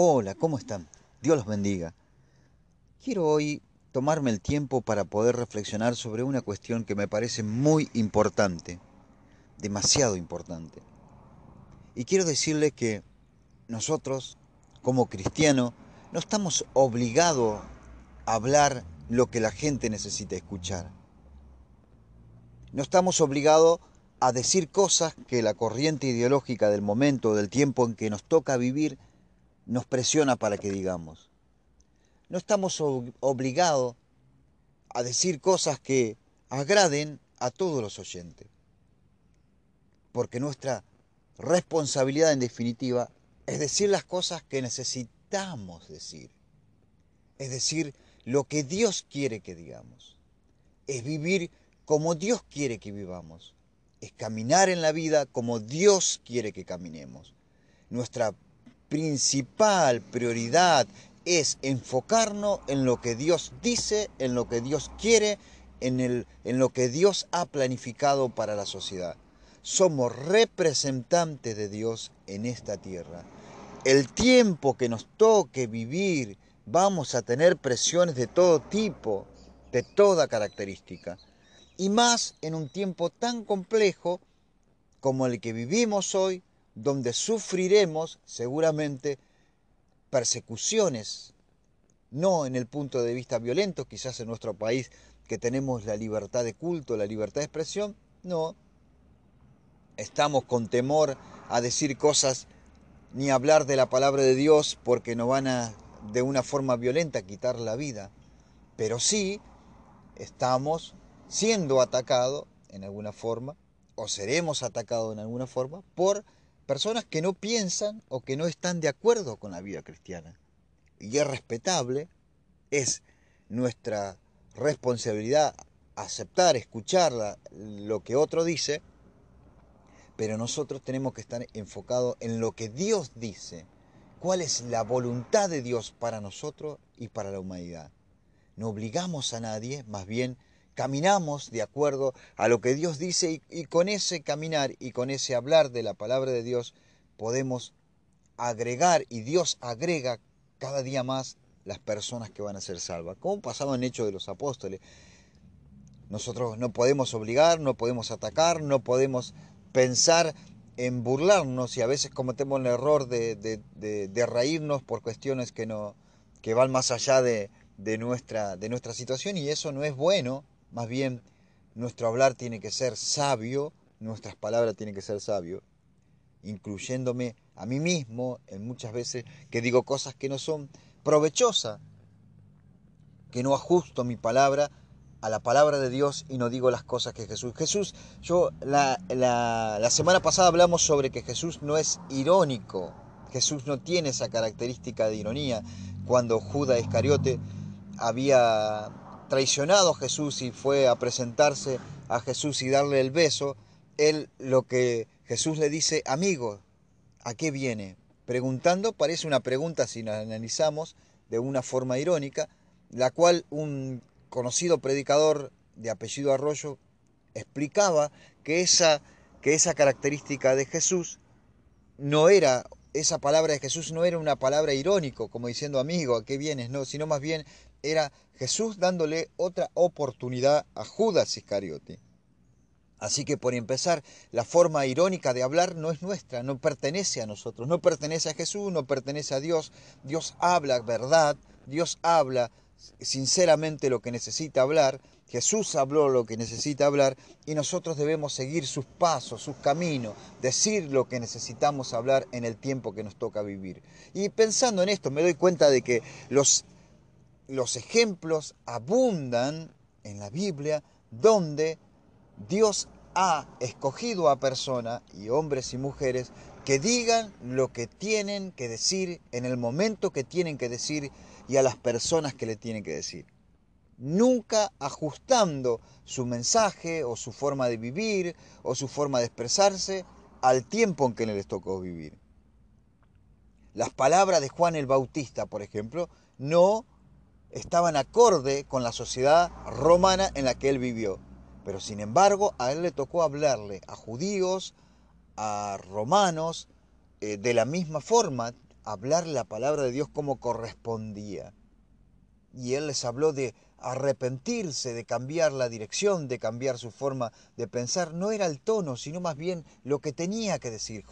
Hola, ¿cómo están? Dios los bendiga. Quiero hoy tomarme el tiempo para poder reflexionar sobre una cuestión que me parece muy importante, demasiado importante. Y quiero decirles que nosotros, como cristianos, no estamos obligados a hablar lo que la gente necesita escuchar. No estamos obligados a decir cosas que la corriente ideológica del momento, del tiempo en que nos toca vivir, nos presiona para que digamos. No estamos obligados a decir cosas que agraden a todos los oyentes. Porque nuestra responsabilidad en definitiva es decir las cosas que necesitamos decir. Es decir, lo que Dios quiere que digamos. Es vivir como Dios quiere que vivamos. Es caminar en la vida como Dios quiere que caminemos. Nuestra principal prioridad es enfocarnos en lo que Dios dice, en lo que Dios quiere, en, el, en lo que Dios ha planificado para la sociedad. Somos representantes de Dios en esta tierra. El tiempo que nos toque vivir, vamos a tener presiones de todo tipo, de toda característica. Y más en un tiempo tan complejo como el que vivimos hoy, donde sufriremos seguramente persecuciones, no en el punto de vista violento, quizás en nuestro país que tenemos la libertad de culto, la libertad de expresión, no. Estamos con temor a decir cosas ni hablar de la palabra de Dios porque nos van a de una forma violenta quitar la vida, pero sí estamos siendo atacados en alguna forma o seremos atacados en alguna forma por personas que no piensan o que no están de acuerdo con la vida cristiana. Y es respetable, es nuestra responsabilidad aceptar, escuchar lo que otro dice, pero nosotros tenemos que estar enfocados en lo que Dios dice, cuál es la voluntad de Dios para nosotros y para la humanidad. No obligamos a nadie, más bien caminamos de acuerdo a lo que Dios dice y, con ese caminar y con ese hablar de la palabra de Dios podemos agregar y Dios agrega cada día más las personas que van a ser salvas. Como pasaba en Hechos de los Apóstoles. Nosotros no podemos obligar, no podemos atacar, no podemos pensar en burlarnos y a veces cometemos el error de, de, reírnos por cuestiones que, no, que van más allá de, nuestra, de nuestra situación y eso no es bueno más bien, nuestro hablar tiene que ser sabio, nuestras palabras tienen que ser sabio, incluyéndome a mí mismo en muchas veces que digo cosas que no son provechosas, que no ajusto mi palabra a la palabra de Dios y no digo las cosas que Jesús. Jesús, yo la, la, la semana pasada hablamos sobre que Jesús no es irónico, Jesús no tiene esa característica de ironía. Cuando Judas Iscariote había traicionado Jesús y fue a presentarse a Jesús y darle el beso, él lo que Jesús le dice, amigo, ¿a qué viene? Preguntando, parece una pregunta si la analizamos de una forma irónica, la cual un conocido predicador de apellido Arroyo explicaba que esa, que esa característica de Jesús no era, esa palabra de Jesús no era una palabra irónico, como diciendo amigo, ¿a qué vienes? No, sino más bien era Jesús dándole otra oportunidad a Judas Iscariote. Así que por empezar, la forma irónica de hablar no es nuestra, no pertenece a nosotros, no pertenece a Jesús, no pertenece a Dios. Dios habla verdad, Dios habla sinceramente lo que necesita hablar, Jesús habló lo que necesita hablar y nosotros debemos seguir sus pasos, sus caminos, decir lo que necesitamos hablar en el tiempo que nos toca vivir. Y pensando en esto me doy cuenta de que los los ejemplos abundan en la Biblia donde Dios ha escogido a personas y hombres y mujeres que digan lo que tienen que decir en el momento que tienen que decir y a las personas que le tienen que decir. Nunca ajustando su mensaje o su forma de vivir o su forma de expresarse al tiempo en que les tocó vivir. Las palabras de Juan el Bautista, por ejemplo, no estaban acorde con la sociedad romana en la que él vivió. Pero sin embargo, a él le tocó hablarle a judíos, a romanos, eh, de la misma forma. hablar la palabra de Dios como correspondía. Y él les habló de arrepentirse, de cambiar la dirección, de cambiar su forma de pensar. No era el tono, sino más bien lo que tenía que decir.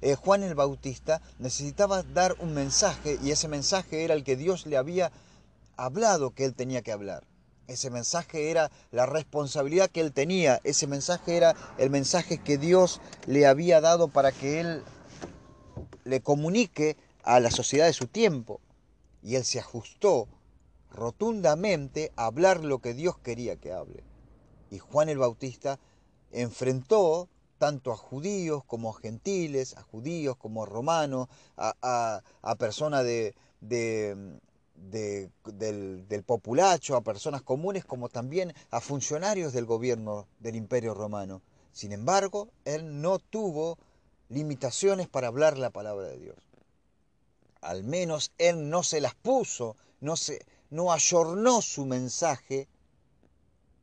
Eh, Juan el Bautista necesitaba dar un mensaje y ese mensaje era el que Dios le había hablado que él tenía que hablar. Ese mensaje era la responsabilidad que él tenía. Ese mensaje era el mensaje que Dios le había dado para que él le comunique a la sociedad de su tiempo. Y él se ajustó rotundamente a hablar lo que Dios quería que hable. Y Juan el Bautista enfrentó tanto a judíos como a gentiles, a judíos como a romanos, a, personas de, del, del, populacho, a personas comunes, como también a funcionarios del gobierno del imperio romano. Sin embargo, él no tuvo limitaciones para hablar la palabra de Dios. Al menos él no se las puso, no se, no ayornó su mensaje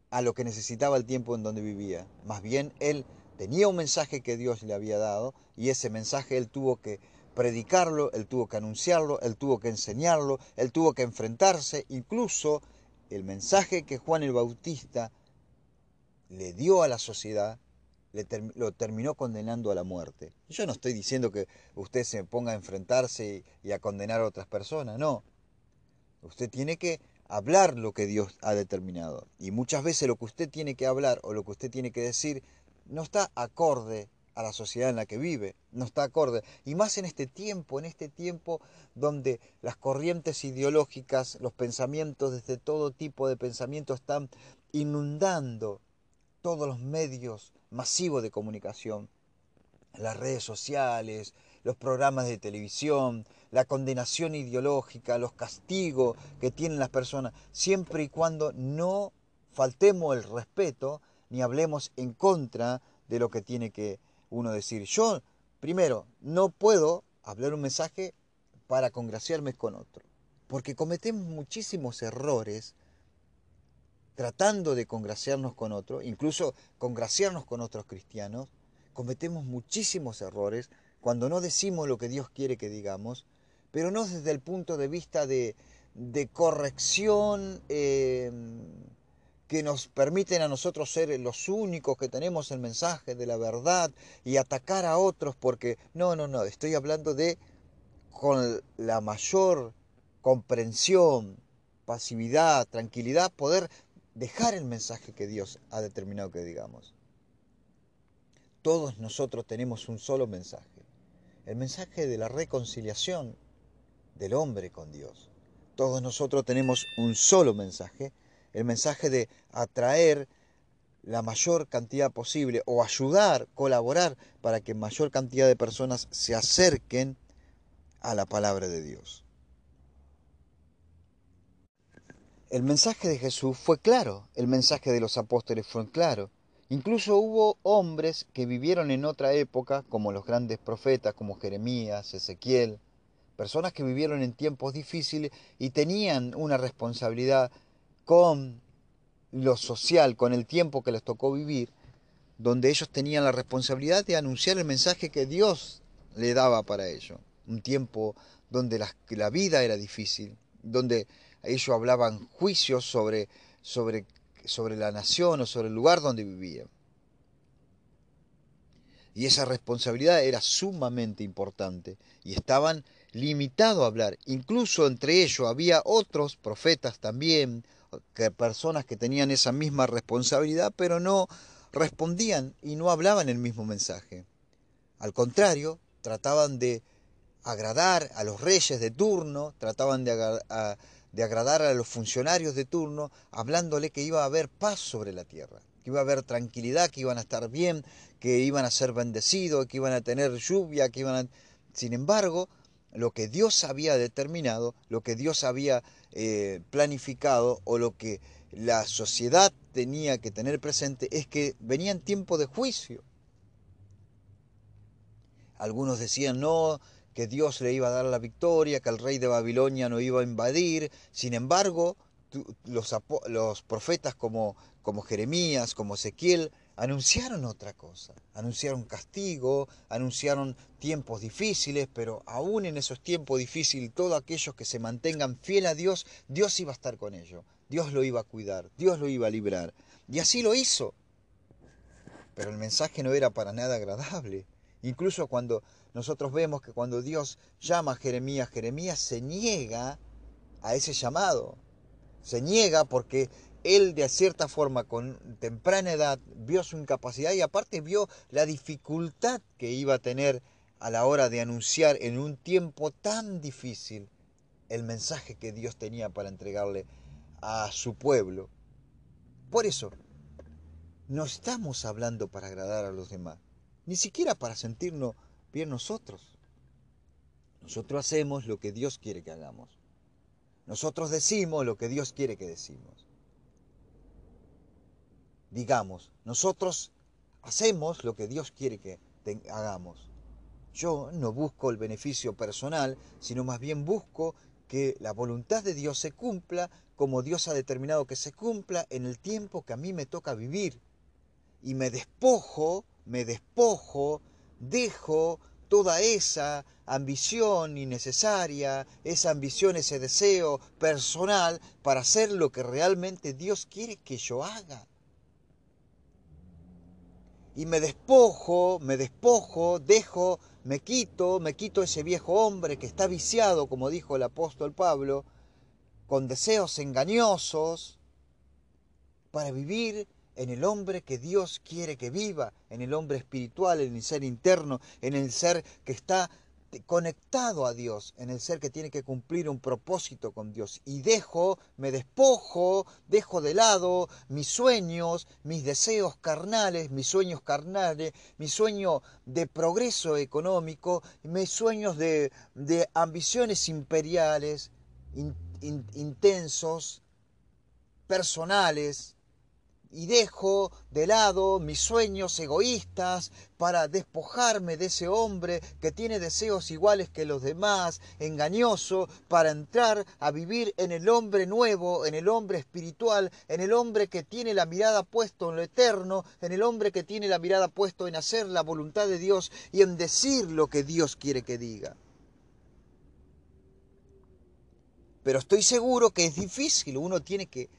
a lo que necesitaba el tiempo en donde vivía. Más bien, él tenía un mensaje que Dios le había dado y ese mensaje él tuvo que predicarlo, él tuvo que anunciarlo, él tuvo que enseñarlo, él tuvo que enfrentarse. Incluso el mensaje que Juan el Bautista le dio a la sociedad lo terminó condenando a la muerte. Yo no estoy diciendo que usted se ponga a enfrentarse y a condenar a otras personas, no. Usted tiene que hablar lo que Dios ha determinado. Y muchas veces lo que usted tiene que hablar o lo que usted tiene que decir no está acorde a la sociedad en la que vive, no está acorde. Y más en este tiempo, en este tiempo donde las corrientes ideológicas, los pensamientos, desde todo tipo de pensamientos están inundando todos los medios masivos de comunicación, las redes sociales, los programas de televisión, la condenación ideológica, los castigos que tienen las personas, siempre y cuando no faltemos el respeto ni hablemos en contra de lo que tiene que uno decir. Yo, primero, no puedo hablar un mensaje para congraciarme con otro, porque cometemos muchísimos errores tratando de congraciarnos con otro, incluso congraciarnos con otros cristianos, cometemos muchísimos errores cuando no decimos lo que Dios quiere que digamos, pero no desde el punto de vista de, corrección eh, que nos permiten a nosotros ser los únicos que tenemos el mensaje de la verdad y atacar a otros porque no, no, no, estoy hablando de con la mayor comprensión, pasividad, tranquilidad, poder dejar el mensaje que Dios ha determinado que digamos. Todos nosotros tenemos un solo mensaje el mensaje de la reconciliación del hombre con Dios. Todos nosotros tenemos un solo mensaje, el mensaje de atraer la mayor cantidad posible o ayudar, colaborar para que mayor cantidad de personas se acerquen a la palabra de Dios. El mensaje de Jesús fue claro, el mensaje de los apóstoles fue claro, Incluso hubo hombres que vivieron en otra época, como los grandes profetas, como Jeremías, Ezequiel, personas que vivieron en tiempos difíciles y tenían una responsabilidad con lo social, con el tiempo que les tocó vivir, donde ellos tenían la responsabilidad de anunciar el mensaje que Dios le daba para ellos. Un tiempo donde la, vida era difícil, donde ellos hablaban juicios sobre, sobre sobre la nación o sobre el lugar donde vivían. Y esa responsabilidad era sumamente importante y estaban limitados a hablar. Incluso entre ellos había otros profetas también, que personas que tenían esa misma responsabilidad, pero no respondían y no hablaban el mismo mensaje. Al contrario, trataban de agradar a los reyes de turno, trataban de, de agradar a los funcionarios de turno, hablándole que iba a haber paz sobre la tierra, que iba a haber tranquilidad, que iban a estar bien, que iban a ser bendecidos, que iban a tener lluvia, que iban a... Sin embargo, lo que Dios había determinado, lo que Dios había eh, planificado o lo que la sociedad tenía que tener presente es que venían tiempos de juicio. Algunos decían, no, que Dios le iba a dar la victoria, que el rey de Babilonia no iba a invadir. Sin embargo, los, profetas como Jeremías, como Ezequiel, anunciaron otra cosa, anunciaron castigo, anunciaron tiempos difíciles, pero aún en esos tiempos difíciles, todos aquellos que se mantengan fiel a Dios, Dios iba a estar con ellos, Dios lo iba a cuidar, Dios lo iba a librar. Y así lo hizo. Pero el mensaje no era para nada agradable. Incluso cuando nosotros vemos que cuando Dios llama a Jeremías, Jeremías se niega a ese llamado. Se niega porque él de cierta forma con temprana edad vio su incapacidad y aparte vio la dificultad que iba a tener a la hora de anunciar en un tiempo tan difícil el mensaje que Dios tenía para entregarle a su pueblo. Por eso, no estamos hablando para agradar a los demás, ni siquiera para sentirnos bien nosotros. Nosotros hacemos lo que Dios quiere que hagamos. Nosotros decimos lo que Dios quiere que decimos. Digamos, nosotros hacemos lo que Dios quiere que hagamos. Yo no busco el beneficio personal, sino más bien busco que la voluntad de Dios se cumpla como Dios ha determinado que se cumpla en el tiempo que a mí me toca vivir. Y me despojo, me despojo, dejo toda esa ambición innecesaria, esa ambición, ese deseo personal para hacer lo que realmente Dios quiere que yo haga. Y me despojo, me despojo, dejo, me quito, me quito ese viejo hombre que está viciado, como dijo el apóstol Pablo, con deseos engañosos, para vivir en el hombre que Dios quiere que viva, en el hombre espiritual, en el ser interno, en el ser que está conectado a Dios, en el ser que tiene que cumplir un propósito con Dios. Y dejo, me despojo, dejo de lado mis sueños, mis deseos carnales, mis sueños carnales, mi sueño de progreso económico, mis sueños de, de ambiciones imperiales, intensos, personales, y dejo de lado mis sueños egoístas para despojarme de ese hombre que tiene deseos iguales que los demás, engañoso, para entrar a vivir en el hombre nuevo, en el hombre espiritual, en el hombre que tiene la mirada puesto en lo eterno, en el hombre que tiene la mirada puesto en hacer la voluntad de Dios y en decir lo que Dios quiere que diga. Pero estoy seguro que es difícil, uno tiene que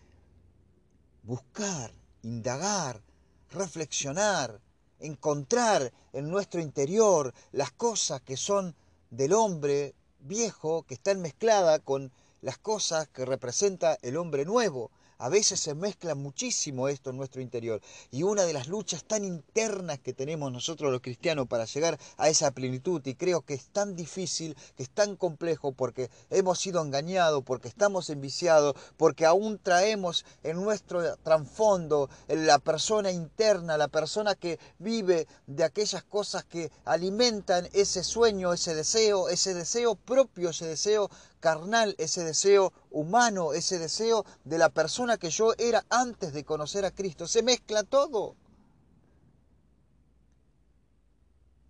buscar, indagar, reflexionar, encontrar en nuestro interior las cosas que son del hombre viejo, que están mezcladas con las cosas que representa el hombre nuevo. A veces se mezcla muchísimo esto en nuestro interior. Y una de las luchas tan internas que tenemos nosotros los cristianos para llegar a esa plenitud y creo que es tan difícil, que es tan complejo porque hemos sido engañados, porque estamos enviciados, porque aún traemos en nuestro trasfondo la persona interna, la persona que vive de aquellas cosas que alimentan ese sueño, ese deseo, ese deseo propio, ese deseo carnal, ese deseo humano, ese deseo de la persona que yo era antes de conocer a Cristo. Se mezcla todo.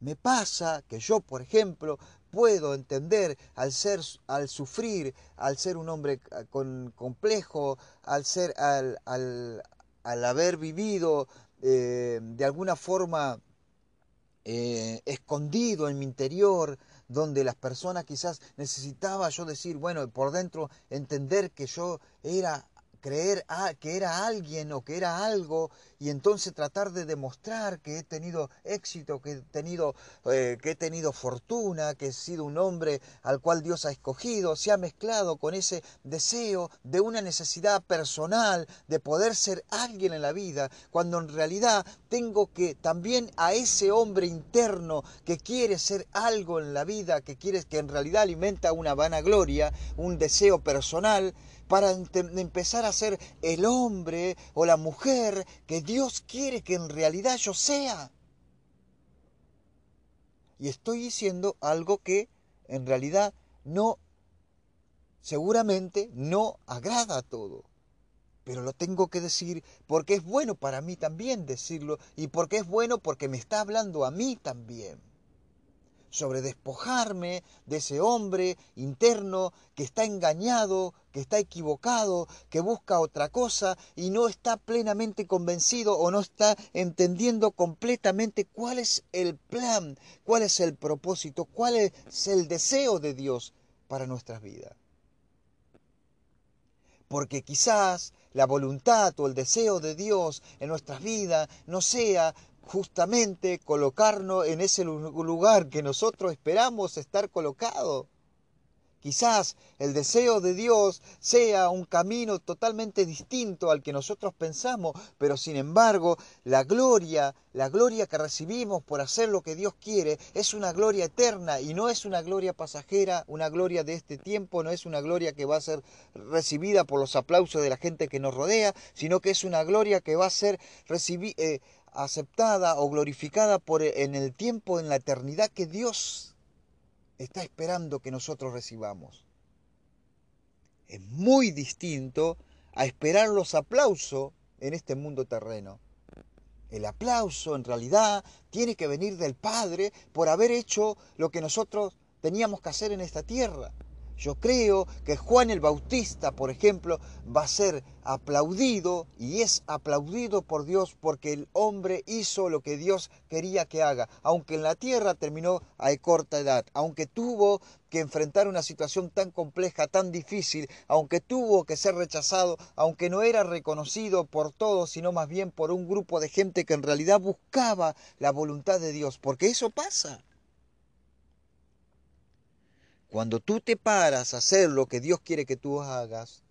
Me pasa que yo, por ejemplo, puedo entender al ser, al sufrir, al ser un hombre con, complejo, al ser, al, al, al haber vivido eh, de alguna forma eh, escondido en mi interior, donde las personas quizás necesitaba yo decir, bueno, por dentro entender que yo era creer que era alguien o que era algo y entonces tratar de demostrar que he tenido éxito, que he tenido, eh, que he tenido fortuna, que he sido un hombre al cual Dios ha escogido, se ha mezclado con ese deseo de una necesidad personal de poder ser alguien en la vida, cuando en realidad tengo que también a ese hombre interno que quiere ser algo en la vida, que quiere que en realidad alimenta una vanagloria, un deseo personal, para empezar a ser el hombre o la mujer que Dios quiere que en realidad yo sea. Y estoy diciendo algo que en realidad no, seguramente no agrada a todo. Pero lo tengo que decir porque es bueno para mí también decirlo y porque es bueno porque me está hablando a mí también. Sobre despojarme de ese hombre interno que está engañado, que está equivocado, que busca otra cosa y no está plenamente convencido o no está entendiendo completamente cuál es el plan, cuál es el propósito, cuál es el deseo de Dios para nuestras vidas. Porque quizás la voluntad o el deseo de Dios en nuestras vidas no sea justamente colocarnos en ese lugar que nosotros esperamos estar colocados. Quizás el deseo de Dios sea un camino totalmente distinto al que nosotros pensamos, pero sin embargo la gloria, la gloria que recibimos por hacer lo que Dios quiere es una gloria eterna y no es una gloria pasajera, una gloria de este tiempo, no es una gloria que va a ser recibida por los aplausos de la gente que nos rodea, sino que es una gloria que va a ser recibida. Eh, aceptada o glorificada por en el tiempo, en la eternidad que Dios está esperando que nosotros recibamos. Es muy distinto a esperar los aplausos en este mundo terreno. El aplauso en realidad tiene que venir del Padre por haber hecho lo que nosotros teníamos que hacer en esta tierra. Yo creo que Juan el Bautista, por ejemplo, va a ser aplaudido y es aplaudido por Dios porque el hombre hizo lo que Dios quería que haga, aunque en la tierra terminó a corta edad, aunque tuvo que enfrentar una situación tan compleja, tan difícil, aunque tuvo que ser rechazado, aunque no era reconocido por todos, sino más bien por un grupo de gente que en realidad buscaba la voluntad de Dios, porque eso pasa. Cuando tú te paras a hacer lo que Dios quiere que tú hagas,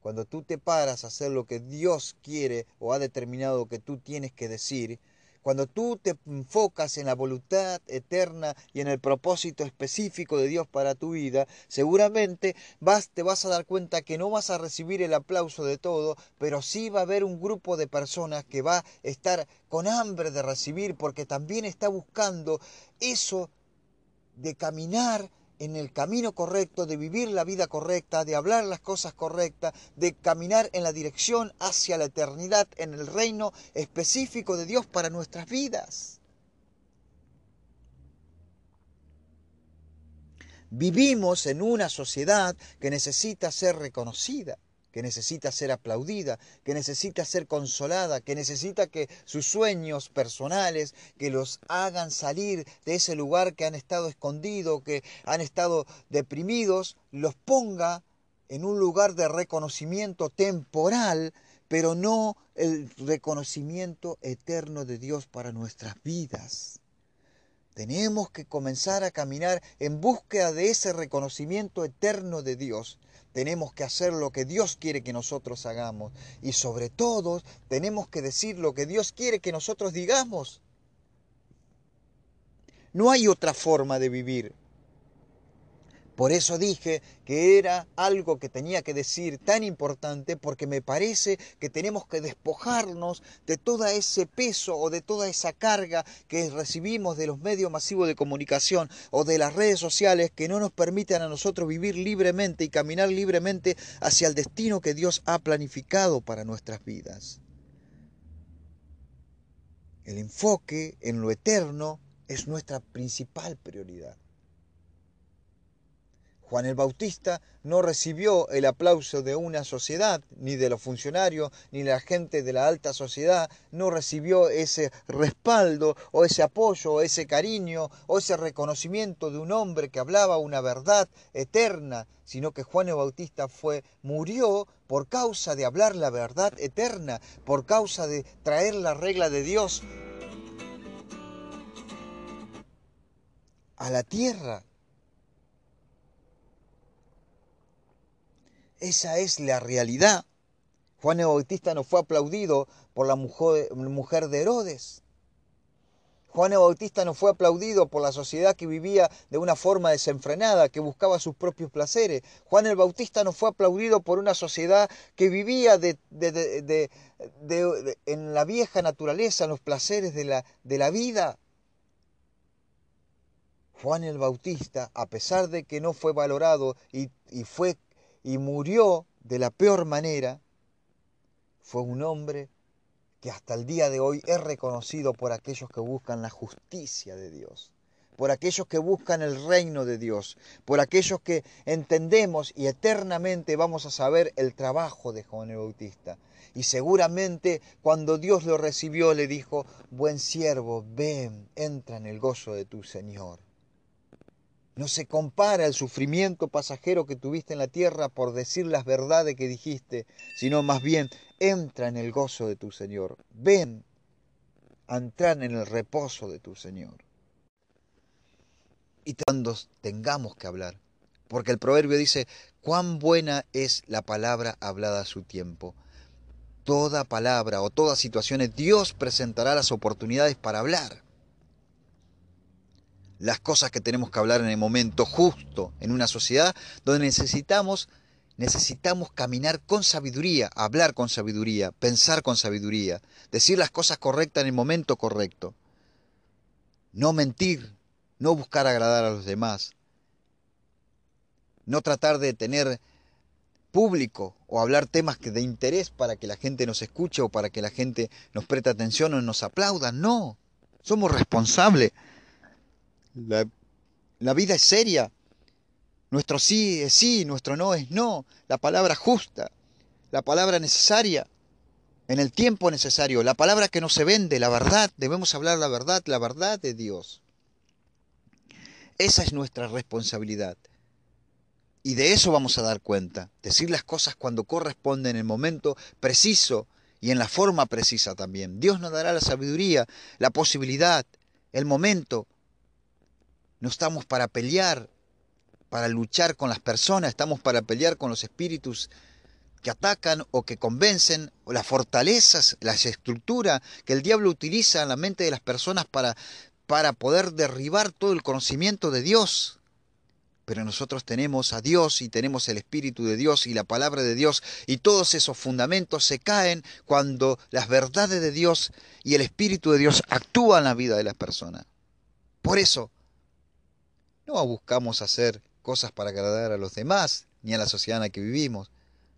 cuando tú te paras a hacer lo que Dios quiere o ha determinado que tú tienes que decir, cuando tú te enfocas en la voluntad eterna y en el propósito específico de Dios para tu vida, seguramente vas, te vas a dar cuenta que no vas a recibir el aplauso de todo, pero sí va a haber un grupo de personas que va a estar con hambre de recibir porque también está buscando eso de caminar en el camino correcto, de vivir la vida correcta, de hablar las cosas correctas, de caminar en la dirección hacia la eternidad, en el reino específico de Dios para nuestras vidas. Vivimos en una sociedad que necesita ser reconocida que necesita ser aplaudida, que necesita ser consolada, que necesita que sus sueños personales, que los hagan salir de ese lugar que han estado escondidos, que han estado deprimidos, los ponga en un lugar de reconocimiento temporal, pero no el reconocimiento eterno de Dios para nuestras vidas. Tenemos que comenzar a caminar en búsqueda de ese reconocimiento eterno de Dios tenemos que hacer lo que Dios quiere que nosotros hagamos. Y sobre todo tenemos que decir lo que Dios quiere que nosotros digamos. No hay otra forma de vivir. Por eso dije que era algo que tenía que decir tan importante porque me parece que tenemos que despojarnos de todo ese peso o de toda esa carga que recibimos de los medios masivos de comunicación o de las redes sociales que no nos permiten a nosotros vivir libremente y caminar libremente hacia el destino que Dios ha planificado para nuestras vidas. El enfoque en lo eterno es nuestra principal prioridad. Juan el Bautista no recibió el aplauso de una sociedad, ni de los funcionarios, ni la gente de la alta sociedad, no recibió ese respaldo o ese apoyo o ese cariño o ese reconocimiento de un hombre que hablaba una verdad eterna, sino que Juan el Bautista fue murió por causa de hablar la verdad eterna, por causa de traer la regla de Dios a la tierra Esa es la realidad. Juan el Bautista no fue aplaudido por la mujer de Herodes. Juan el Bautista no fue aplaudido por la sociedad que vivía de una forma desenfrenada, que buscaba sus propios placeres. Juan el Bautista no fue aplaudido por una sociedad que vivía de, en la vieja naturaleza, en los placeres de la, de la vida. Juan el Bautista, a pesar de que no fue valorado y, y fue y murió de la peor manera, fue un hombre que hasta el día de hoy es reconocido por aquellos que buscan la justicia de Dios, por aquellos que buscan el reino de Dios, por aquellos que entendemos y eternamente vamos a saber el trabajo de Juan el Bautista. Y seguramente cuando Dios lo recibió le dijo, buen siervo, ven, entra en el gozo de tu Señor. No se compara el sufrimiento pasajero que tuviste en la tierra por decir las verdades que dijiste, sino más bien entra en el gozo de tu Señor. Ven a entrar en el reposo de tu Señor. Y cuando tengamos que hablar, porque el proverbio dice, cuán buena es la palabra hablada a su tiempo toda palabra o todas situaciones, Dios presentará las oportunidades para hablar. Las cosas que tenemos que hablar en el momento justo, en una sociedad donde necesitamos, necesitamos caminar con sabiduría, hablar con sabiduría, pensar con sabiduría, decir las cosas correctas en el momento correcto. No mentir, no buscar agradar a los demás, no tratar de tener público o hablar temas que de interés para que la gente nos escuche o para que la gente nos preste atención o nos aplauda. No, somos responsables. La, vida es seria. Nuestro sí es sí, nuestro no es no. La palabra justa, la palabra necesaria, en el tiempo necesario, la palabra que no se vende, la verdad. Debemos hablar la verdad, la verdad de Dios. Esa es nuestra responsabilidad. Y de eso vamos a dar cuenta. Decir las cosas cuando corresponde en el momento preciso y en la forma precisa también. Dios nos dará la sabiduría, la posibilidad, el momento. No estamos para pelear, para luchar con las personas, estamos para pelear con los espíritus que atacan o que convencen, o las fortalezas, las estructuras que el diablo utiliza en la mente de las personas para, para poder derribar todo el conocimiento de Dios pero nosotros tenemos a Dios y tenemos el Espíritu de Dios y la palabra de Dios y todos esos fundamentos se caen cuando las verdades de Dios y el Espíritu de Dios actúan en la vida de las personas. Por eso, no buscamos hacer cosas para agradar a los demás ni a la sociedad en la que vivimos,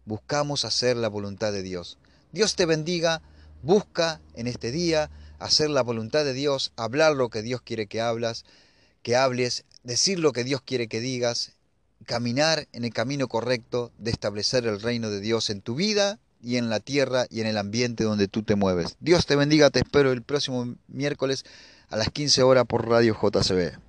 buscamos hacer la voluntad de Dios. Dios te bendiga, busca en este día hacer la voluntad de Dios, hablar lo que Dios quiere que hablas, que hables, decir lo que Dios quiere que digas, caminar en el camino correcto de establecer el reino de Dios en tu vida y en la tierra y en el ambiente donde tú te mueves. Dios te bendiga, te espero el próximo miércoles a las 15 horas por Radio JCB.